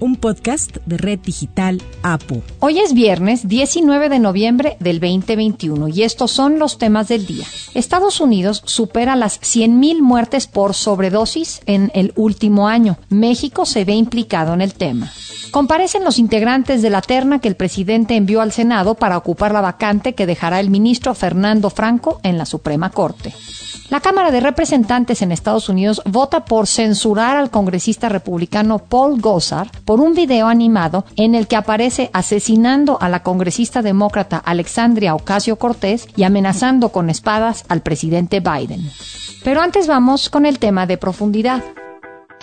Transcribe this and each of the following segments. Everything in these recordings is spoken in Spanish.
un podcast de Red Digital APU. Hoy es viernes 19 de noviembre del 2021 y estos son los temas del día. Estados Unidos supera las 100.000 muertes por sobredosis en el último año. México se ve implicado en el tema. Comparecen los integrantes de la terna que el presidente envió al Senado para ocupar la vacante que dejará el ministro Fernando Franco en la Suprema Corte. La Cámara de Representantes en Estados Unidos vota por censurar al congresista republicano Paul Gosar por un video animado en el que aparece asesinando a la congresista demócrata Alexandria Ocasio Cortés y amenazando con espadas al presidente Biden. Pero antes vamos con el tema de profundidad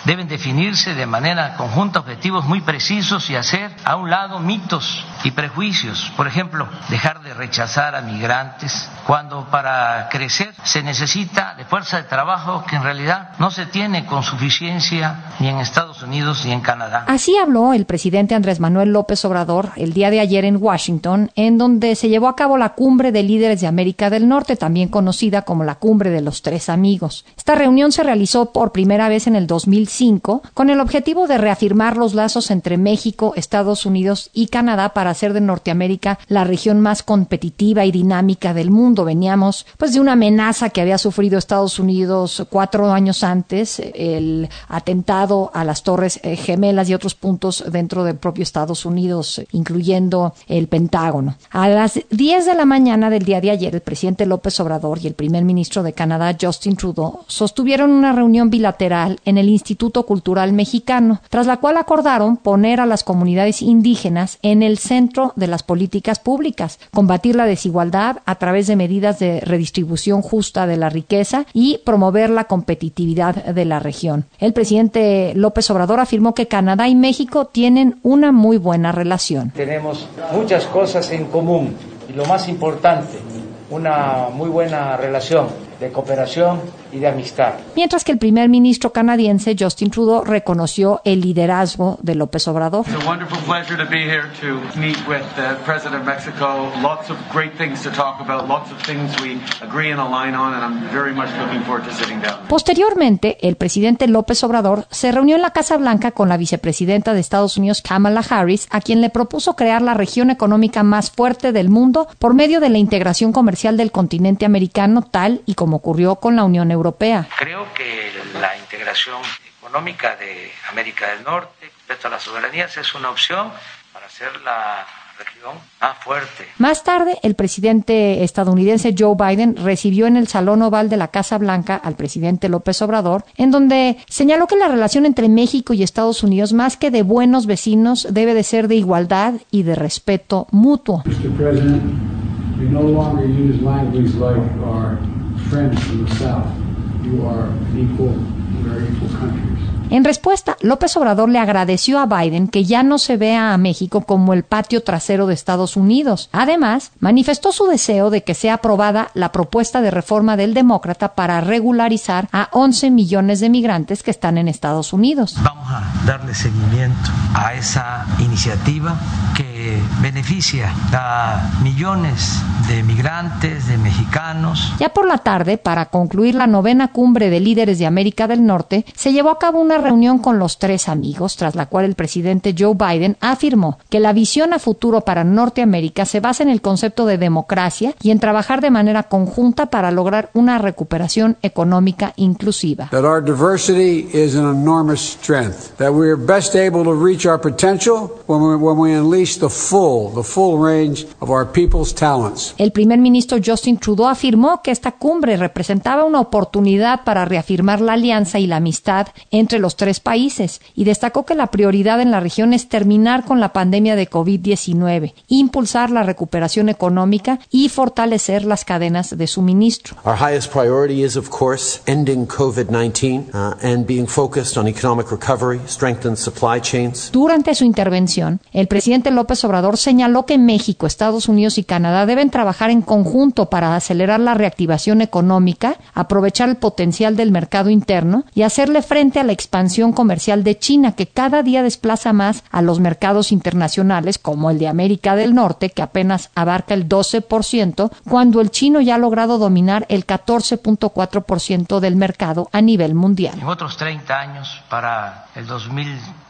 deben definirse de manera conjunta objetivos muy precisos y hacer a un lado mitos y prejuicios. Por ejemplo, dejar de rechazar a migrantes cuando para crecer se necesita de fuerza de trabajo que en realidad no se tiene con suficiencia ni en Estados Unidos ni en Canadá. Así habló el presidente Andrés Manuel López Obrador el día de ayer en Washington, en donde se llevó a cabo la cumbre de líderes de América del Norte, también conocida como la cumbre de los tres amigos. Esta reunión se realizó por primera vez en el 2005 con el objetivo de reafirmar los lazos entre México, Estados Unidos y Canadá para hacer de Norteamérica la región más competitiva y dinámica del mundo. Veníamos pues de una amenaza que había sufrido Estados Unidos cuatro años antes, el atentado a las Torres eh, Gemelas y otros puntos dentro del propio Estados Unidos, incluyendo el Pentágono. A las 10 de la mañana del día de ayer, el presidente López Obrador y el primer ministro de Canadá, Justin Trudeau, sostuvieron una reunión bilateral en el Instituto Cultural Mexicano, tras la cual acordaron poner a las comunidades indígenas en el centro de las políticas públicas, combatir la desigualdad a través de medidas de redistribución justa de la riqueza y promover la competitividad de la región. El presidente López Obrador afirmó que Canadá y México tienen una muy buena relación. Tenemos muchas cosas en común y lo más importante, una muy buena relación de cooperación y de amistad. Mientras que el primer ministro canadiense Justin Trudeau reconoció el liderazgo de López Obrador. Posteriormente, el presidente López Obrador se reunió en la Casa Blanca con la vicepresidenta de Estados Unidos Kamala Harris, a quien le propuso crear la región económica más fuerte del mundo por medio de la integración comercial del continente americano tal y como como ocurrió con la Unión Europea. Creo que la integración económica de América del Norte respecto a las soberanías es una opción para hacer la región más fuerte. Más tarde, el presidente estadounidense Joe Biden recibió en el Salón Oval de la Casa Blanca al presidente López Obrador, en donde señaló que la relación entre México y Estados Unidos, más que de buenos vecinos, debe de ser de igualdad y de respeto mutuo. En respuesta, López Obrador le agradeció a Biden que ya no se vea a México como el patio trasero de Estados Unidos. Además, manifestó su deseo de que sea aprobada la propuesta de reforma del demócrata para regularizar a 11 millones de migrantes que están en Estados Unidos. Vamos a darle seguimiento a esa iniciativa que beneficia a millones de migrantes, de mexicanos. Ya por la tarde, para concluir la novena cumbre de líderes de América del Norte, se llevó a cabo una reunión con los tres amigos, tras la cual el presidente Joe Biden afirmó que la visión a futuro para Norteamérica se basa en el concepto de democracia y en trabajar de manera conjunta para lograr una recuperación económica inclusiva. That our diversity is an enormous strength, that we are best able to reach our potential when we, when we unleash the full, the full range of our people's talents. El primer ministro Justin Trudeau afirmó que esta cumbre representaba una oportunidad para reafirmar la alianza y la amistad entre los tres países y destacó que la prioridad en la región es terminar con la pandemia de COVID-19, impulsar la recuperación económica y fortalecer las cadenas de suministro. Our highest priority is, of course, ending COVID-19 uh, and being focused on economic recovery, strengthened supply chains. Durante su intervención, el presidente López Señaló que México, Estados Unidos y Canadá deben trabajar en conjunto para acelerar la reactivación económica, aprovechar el potencial del mercado interno y hacerle frente a la expansión comercial de China, que cada día desplaza más a los mercados internacionales, como el de América del Norte, que apenas abarca el 12%, cuando el chino ya ha logrado dominar el 14.4% del mercado a nivel mundial. En otros 30 años, para el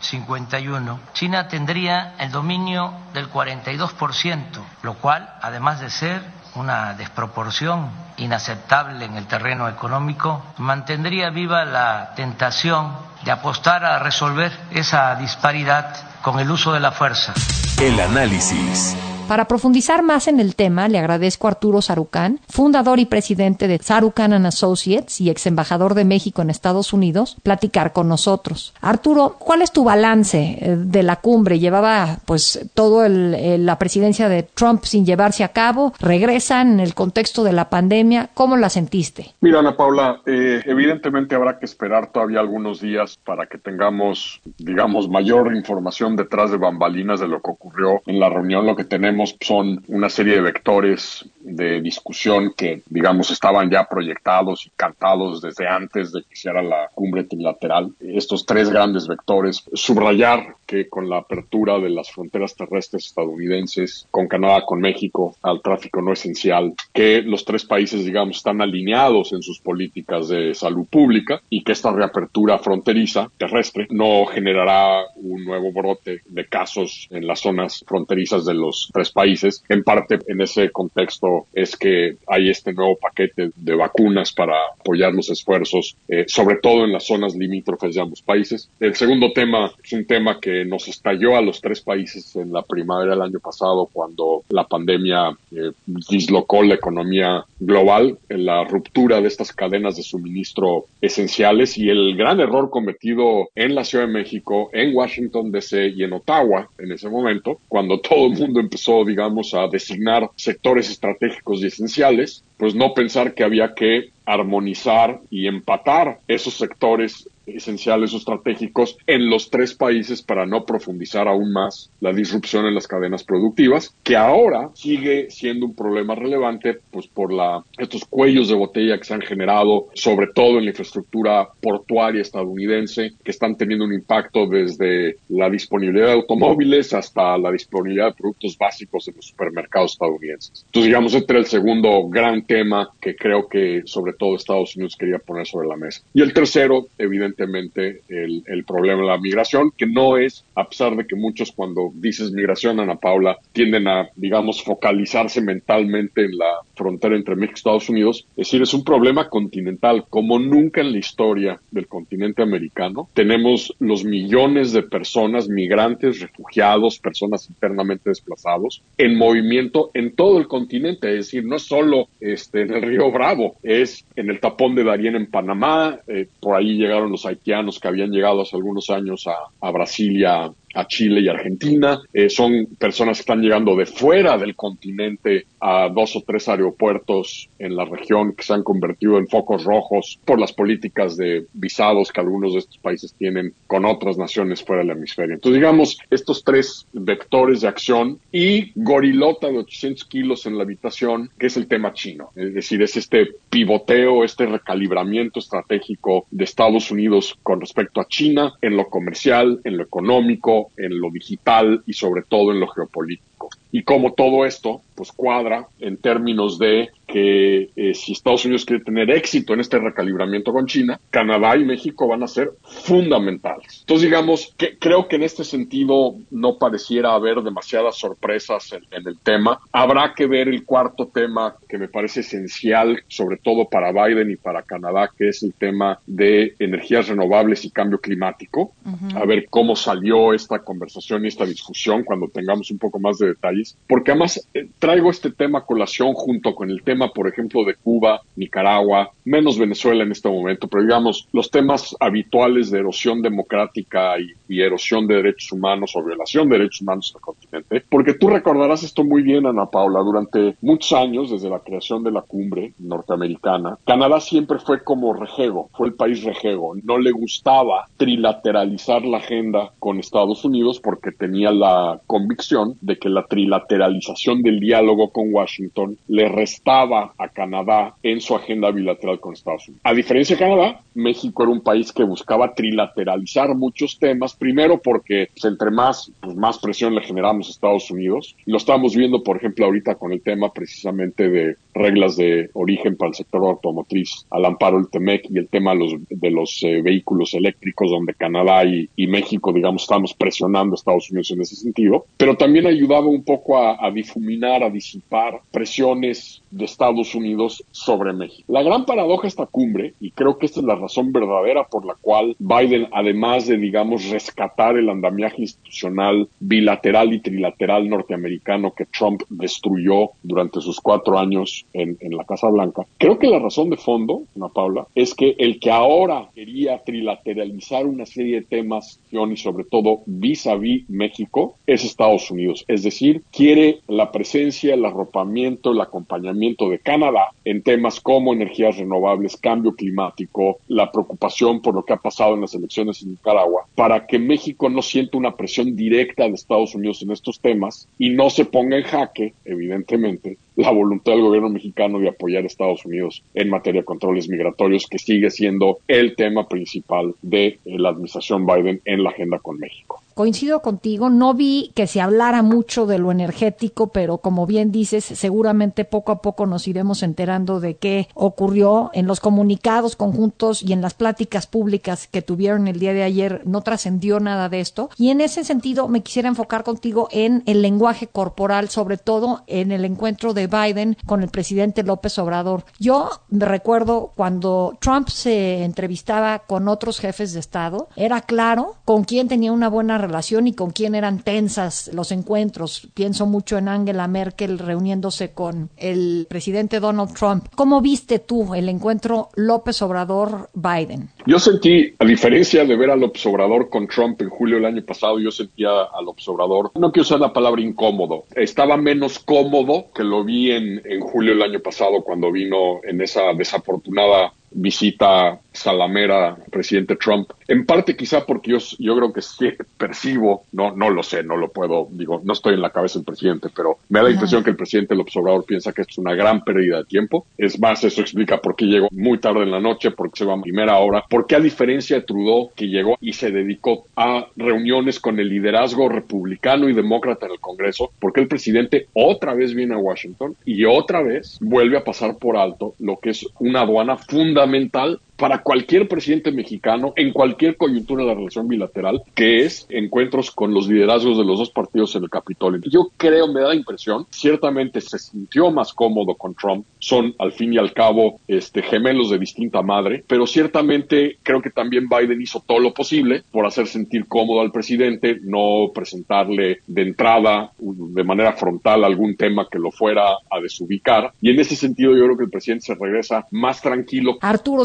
2051, China tendría el dominio del 42%, lo cual, además de ser una desproporción inaceptable en el terreno económico, mantendría viva la tentación de apostar a resolver esa disparidad con el uso de la fuerza. El análisis. Para profundizar más en el tema, le agradezco a Arturo Sarucán, fundador y presidente de Sarucán and Associates y ex embajador de México en Estados Unidos, platicar con nosotros. Arturo, ¿cuál es tu balance eh, de la cumbre? Llevaba pues todo el, la presidencia de Trump sin llevarse a cabo, regresan en el contexto de la pandemia. ¿Cómo la sentiste? Mira, Ana Paula, eh, evidentemente habrá que esperar todavía algunos días para que tengamos, digamos, mayor información detrás de bambalinas de lo que ocurrió en la reunión. Lo que tenemos son una serie de vectores de discusión que, digamos, estaban ya proyectados y cantados desde antes de que hiciera la cumbre trilateral. Estos tres grandes vectores, subrayar que con la apertura de las fronteras terrestres estadounidenses, con Canadá, con México, al tráfico no esencial, que los tres países, digamos, están alineados en sus políticas de salud pública y que esta reapertura fronteriza terrestre no generará un nuevo brote de casos en las zonas fronterizas de los tres países. En parte, en ese contexto es que hay este nuevo paquete de vacunas para apoyar los esfuerzos, eh, sobre todo en las zonas limítrofes de ambos países. El segundo tema es un tema que nos estalló a los tres países en la primavera del año pasado cuando la pandemia eh, dislocó la economía global, la ruptura de estas cadenas de suministro esenciales y el gran error cometido en la Ciudad de México, en Washington DC y en Ottawa en ese momento, cuando todo el mundo empezó digamos, a designar sectores estratégicos y esenciales, pues no pensar que había que armonizar y empatar esos sectores esenciales o estratégicos en los tres países para no profundizar aún más la disrupción en las cadenas productivas, que ahora sigue siendo un problema relevante pues por la, estos cuellos de botella que se han generado, sobre todo en la infraestructura portuaria estadounidense, que están teniendo un impacto desde la disponibilidad de automóviles hasta la disponibilidad de productos básicos en los supermercados estadounidenses. Entonces, digamos, era el segundo gran tema que creo que sobre todo Estados Unidos quería poner sobre la mesa. Y el tercero, evidentemente, el, problema de la migración, que no es, a pesar de que muchos cuando dices migración, Ana Paula, tienden a, digamos, focalizarse mentalmente en la frontera entre México y Estados Unidos, es decir, es un problema continental, como nunca en la historia del continente americano. Tenemos los millones de personas, migrantes, refugiados, personas internamente desplazados, en movimiento en todo el continente, es decir, no solo este, en el río Bravo, es en el tapón de Darién en Panamá, eh, por ahí llegaron los haitianos que habían llegado hace algunos años a, a Chile y Argentina. Eh, son personas que están llegando de fuera del continente a dos o tres aeropuertos en la región que se han convertido en focos rojos por las políticas de visados que algunos de estos países tienen con otras naciones fuera del hemisferio. Entonces, digamos, estos tres vectores de acción y gorilota de 800 kilos en la habitación, que es el tema chino. Es decir, es este pivoteo, este recalibramiento estratégico de Estados Unidos con respecto a China en lo comercial, en lo económico, en lo digital y sobre todo en lo geopolítico. Y como todo esto, pues cuadra en términos de que eh, si Estados Unidos quiere tener éxito en este recalibramiento con China, Canadá y México van a ser fundamentales. Entonces, digamos que creo que en este sentido no pareciera haber demasiadas sorpresas en, en el tema. Habrá que ver el cuarto tema que me parece esencial, sobre todo para Biden y para Canadá, que es el tema de energías renovables y cambio climático. A ver cómo salió esta conversación y esta discusión cuando tengamos un poco más de detalles. Porque además eh, traigo este tema a colación junto con el tema por ejemplo, de Cuba, Nicaragua, menos Venezuela en este momento, pero digamos, los temas habituales de erosión democrática y, erosión de derechos humanos o violación de derechos humanos en el continente. Porque tú recordarás esto muy bien, Ana Paula, durante muchos años, desde la creación de la cumbre norteamericana, Canadá siempre fue como rejego, fue el país rejego. No le gustaba trilateralizar la agenda con Estados Unidos porque tenía la convicción de que la trilateralización del día diálogo con Washington le restaba a Canadá en su agenda bilateral con Estados Unidos. A diferencia de Canadá, México era un país que buscaba trilateralizar muchos temas, primero porque pues, entre más, pues, más presión le generamos a Estados Unidos. Lo estamos viendo, por ejemplo, ahorita con el tema precisamente de reglas de origen para el sector automotriz, al amparo del TEMEC y el tema de los, de los eh, vehículos eléctricos, donde Canadá y, y, México, digamos, estamos presionando a Estados Unidos en ese sentido, pero también ayudaba un poco a, a difuminar, a disipar presiones de Estados Unidos sobre México. La gran paradoja de esta cumbre, y creo que esta es la razón verdadera por la cual Biden, además de, digamos, rescatar el andamiaje institucional bilateral y trilateral norteamericano que Trump destruyó durante sus cuatro años en, en la Casa Blanca, creo que la razón de fondo, Ana Paula, es que el que ahora quería trilateralizar una serie de temas y sobre todo vis a vis México es Estados Unidos. Es decir, quiere la presencia, el arropamiento, el acompañamiento de Canadá en temas como energías renovables, cambio climático, la preocupación por lo que ha pasado en las elecciones en Nicaragua, para que México no sienta una presión directa de Estados Unidos en estos temas y no se ponga en jaque, evidentemente, la voluntad del gobierno mexicano de apoyar a Estados Unidos en materia de controles migratorios, que sigue siendo el tema principal de la administración Biden en la agenda con México coincido contigo, no vi que se hablara mucho de lo energético, pero como bien dices, seguramente poco a poco nos iremos enterando de qué ocurrió en los comunicados conjuntos y en las pláticas públicas que tuvieron el día de ayer, no trascendió nada de esto. Y en ese sentido me quisiera enfocar contigo en el lenguaje corporal, sobre todo en el encuentro de Biden con el presidente López Obrador. Yo me recuerdo cuando Trump se entrevistaba con otros jefes de Estado, era claro con quién tenía una buena relación y con quién eran tensas los encuentros. Pienso mucho en Angela Merkel reuniéndose con el presidente Donald Trump. ¿Cómo viste tú el encuentro López Obrador-Biden? Yo sentí, a diferencia de ver a López Obrador con Trump en julio del año pasado, yo sentía a López no quiero usar la palabra incómodo, estaba menos cómodo que lo vi en, en julio del año pasado cuando vino en esa desafortunada visita salamera presidente Trump. En parte quizá porque yo, yo creo que sí percibo, no, no lo sé, no lo puedo, digo, no estoy en la cabeza del presidente, pero me da la impresión que el presidente el observador piensa que es una gran pérdida de tiempo. Es más, eso explica por qué llegó muy tarde en la noche, por qué se va a primera hora, porque a diferencia de Trudeau, que llegó y se dedicó a reuniones con el liderazgo republicano y demócrata en el Congreso, porque el presidente otra vez viene a Washington y otra vez vuelve a pasar por alto lo que es una aduana fundamental mental para cualquier presidente mexicano en cualquier coyuntura de la relación bilateral, que es encuentros con los liderazgos de los dos partidos en el Capitolio. Yo creo, me da la impresión, ciertamente se sintió más cómodo con Trump, son al fin y al cabo este, gemelos de distinta madre, pero ciertamente creo que también Biden hizo todo lo posible por hacer sentir cómodo al presidente, no presentarle de entrada de manera frontal algún tema que lo fuera a desubicar, y en ese sentido yo creo que el presidente se regresa más tranquilo. Arturo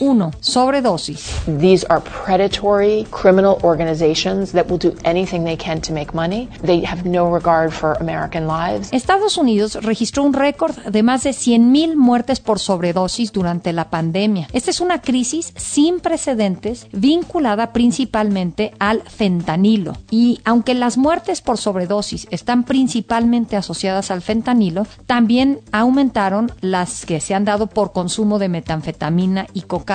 1. Sobredosis. These are predatory criminal organizations that will do anything they can to make money. They have no regard for American lives. Estados Unidos registró un récord de más de 100.000 muertes por sobredosis durante la pandemia. Esta es una crisis sin precedentes vinculada principalmente al fentanilo. Y aunque las muertes por sobredosis están principalmente asociadas al fentanilo, también aumentaron las que se han dado por consumo de metanfetamina y cocaína.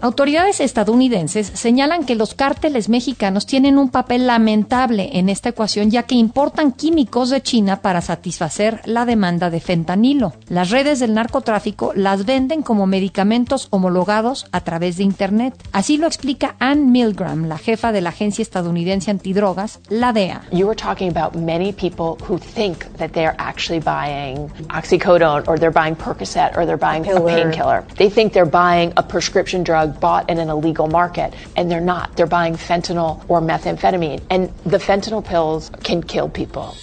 Autoridades estadounidenses señalan que los cárteles mexicanos tienen un papel lamentable en esta ecuación ya que importan químicos de China para satisfacer la demanda de fentanilo. Las redes del narcotráfico las venden como medicamentos homologados a través de Internet. Así lo explica Ann Milgram, la jefa de la agencia estadounidense antidrogas, la DEA. You are talking about many people who think that they're actually buying oxycodone or they're buying Percocet or they're buying a painkiller. They think they're buying a prescription drug bought in an illegal market, and they're not. They're buying fentanyl or methamphetamine, and the fentanyl pills can kill people.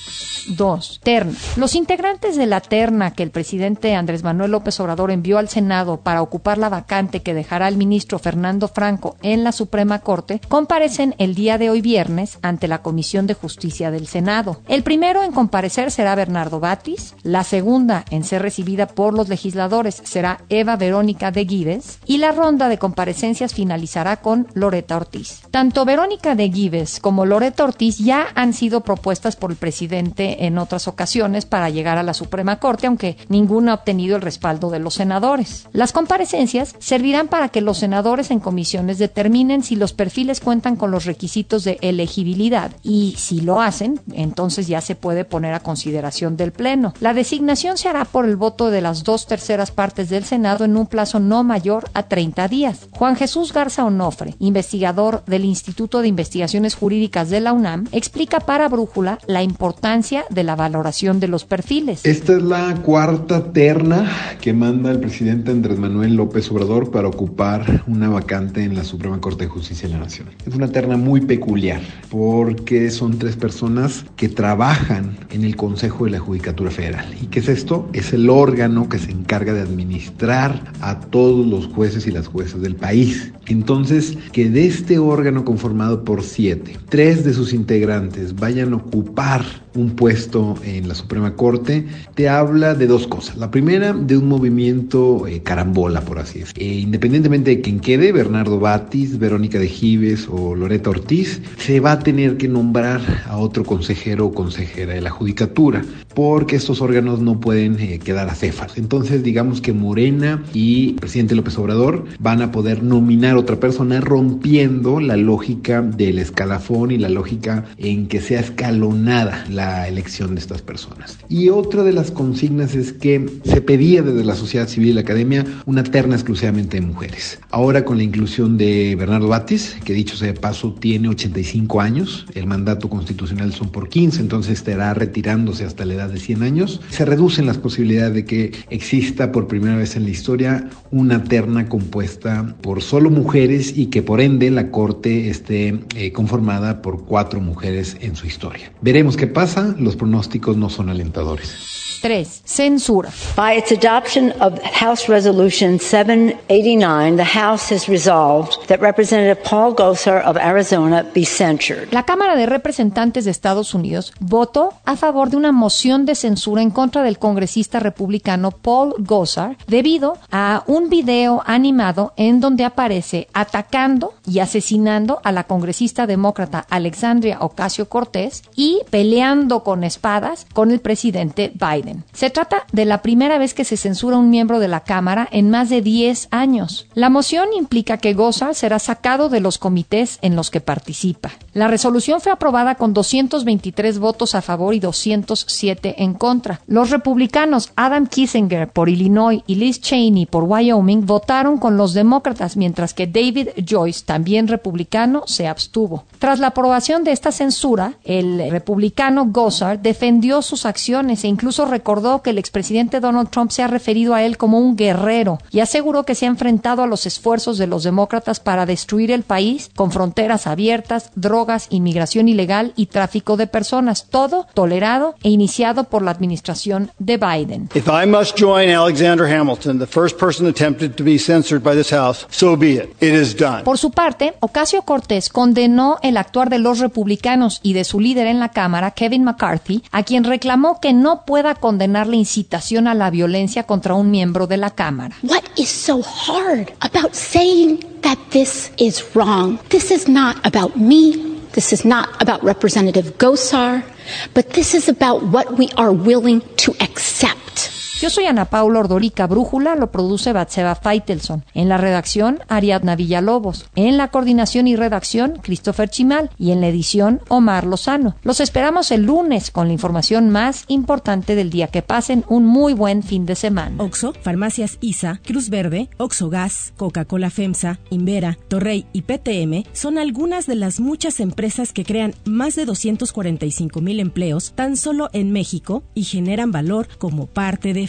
2. Terna. Los integrantes de la terna que el presidente Andrés Manuel López Obrador envió al Senado para ocupar la vacante que dejará el ministro Fernando Franco en la Suprema Corte comparecen el día de hoy viernes ante la Comisión de Justicia del Senado. El primero en comparecer será Bernardo Batis, la segunda en ser recibida por los legisladores será Eva Verónica de Gives y la ronda de comparecencias finalizará con Loreta Ortiz. Tanto Verónica de Gives como Loreta Ortiz ya han sido propuestas por el presidente en otras ocasiones para llegar a la Suprema Corte, aunque ninguna ha obtenido el respaldo de los senadores. Las comparecencias servirán para que los senadores en comisiones determinen si los perfiles cuentan con los requisitos de elegibilidad y si lo hacen, entonces ya se puede poner a consideración del Pleno. La designación se hará por el voto de las dos terceras partes del Senado en un plazo no mayor a 30 días. Juan Jesús Garza Onofre, investigador del Instituto de Investigaciones Jurídicas de la UNAM, explica para Brújula la importancia de la valoración de los perfiles. Esta es la cuarta terna que manda el presidente Andrés Manuel López Obrador para ocupar una vacante en la Suprema Corte de Justicia de la Nación. Es una terna muy peculiar porque son tres personas que trabajan en el Consejo de la Judicatura Federal. ¿Y qué es esto? Es el órgano que se encarga de administrar a todos los jueces y las juezas del país. Entonces, que de este órgano conformado por siete, tres de sus integrantes vayan a ocupar un puesto en la Suprema Corte, te habla de dos cosas. La primera, de un movimiento eh, carambola, por así decirlo. Eh, independientemente de quien quede, Bernardo Batis, Verónica de Gives o Loreta Ortiz, se va a tener que nombrar a otro consejero o consejera de la Judicatura, porque estos órganos no pueden eh, quedar a cefas. Entonces, digamos que Morena y el presidente López Obrador van a poder nominar otra persona rompiendo la lógica del escalafón y la lógica en que sea escalonada la elección de estas personas. Y otra de las consignas es que se pedía desde la sociedad civil y la academia una terna exclusivamente de mujeres. Ahora con la inclusión de Bernardo Batis, que dicho sea de paso tiene 85 años, el mandato constitucional son por 15, entonces estará retirándose hasta la edad de 100 años, se reducen las posibilidades de que exista por primera vez en la historia una terna compuesta por solo mujeres y que por ende la Corte esté eh, conformada por cuatro mujeres en su historia. Veremos qué pasa, los pronósticos no son alentadores. 3. Censura. By its adoption of House Resolution 789, the House has resolved that Representative Paul Gosar of Arizona be censured. La Cámara de Representantes de Estados Unidos votó a favor de una moción de censura en contra del congresista republicano Paul Gosar debido a un video animado en donde aparece atacando y asesinando a la congresista demócrata Alexandria Ocasio Cortés y peleando con espadas con el presidente Se trata de la primera vez que se censura un miembro de la Cámara en más de 10 años. La moción implica que Goza será sacado de los comités en los que participa. La resolución fue aprobada con 223 votos a favor y 207 en contra. Los republicanos Adam Kissinger por Illinois y Liz Cheney por Wyoming votaron con los demócratas, mientras que David Joyce, también republicano, se abstuvo. Tras la aprobación de esta censura, el republicano Gozar defendió sus acciones e incluso recordó que el expresidente Donald Trump se ha referido a él como un guerrero y aseguró que se ha enfrentado a los esfuerzos de los demócratas para destruir el país con fronteras abiertas, drogas, inmigración ilegal y tráfico de personas, todo tolerado e iniciado por la administración de Biden. If I must join Alexander Hamilton, the first person attempted to be censored by this House, so be it. It is done. Por su parte, Ocasio Cortés condenó el actuar de los republicanos y de su líder en la Cámara, Kevin McCarthy, a quien reclamó que no pueda condenar la incitación a la violencia contra un miembro de la Cámara. What is so hard about saying that this is wrong? This is not about me. This is not about Representative Gosar, but this is about what we are willing to accept. Yo soy Ana Paula Ordorica Brújula, lo produce Batseba Feitelson. En la redacción, Ariadna Villalobos. En la coordinación y redacción, Christopher Chimal. Y en la edición, Omar Lozano. Los esperamos el lunes con la información más importante del día. Que pasen un muy buen fin de semana. Oxo, Farmacias ISA, Cruz Verde, Oxo Gas, Coca-Cola FEMSA, Invera, Torrey y PTM son algunas de las muchas empresas que crean más de 245 mil empleos tan solo en México y generan valor como parte de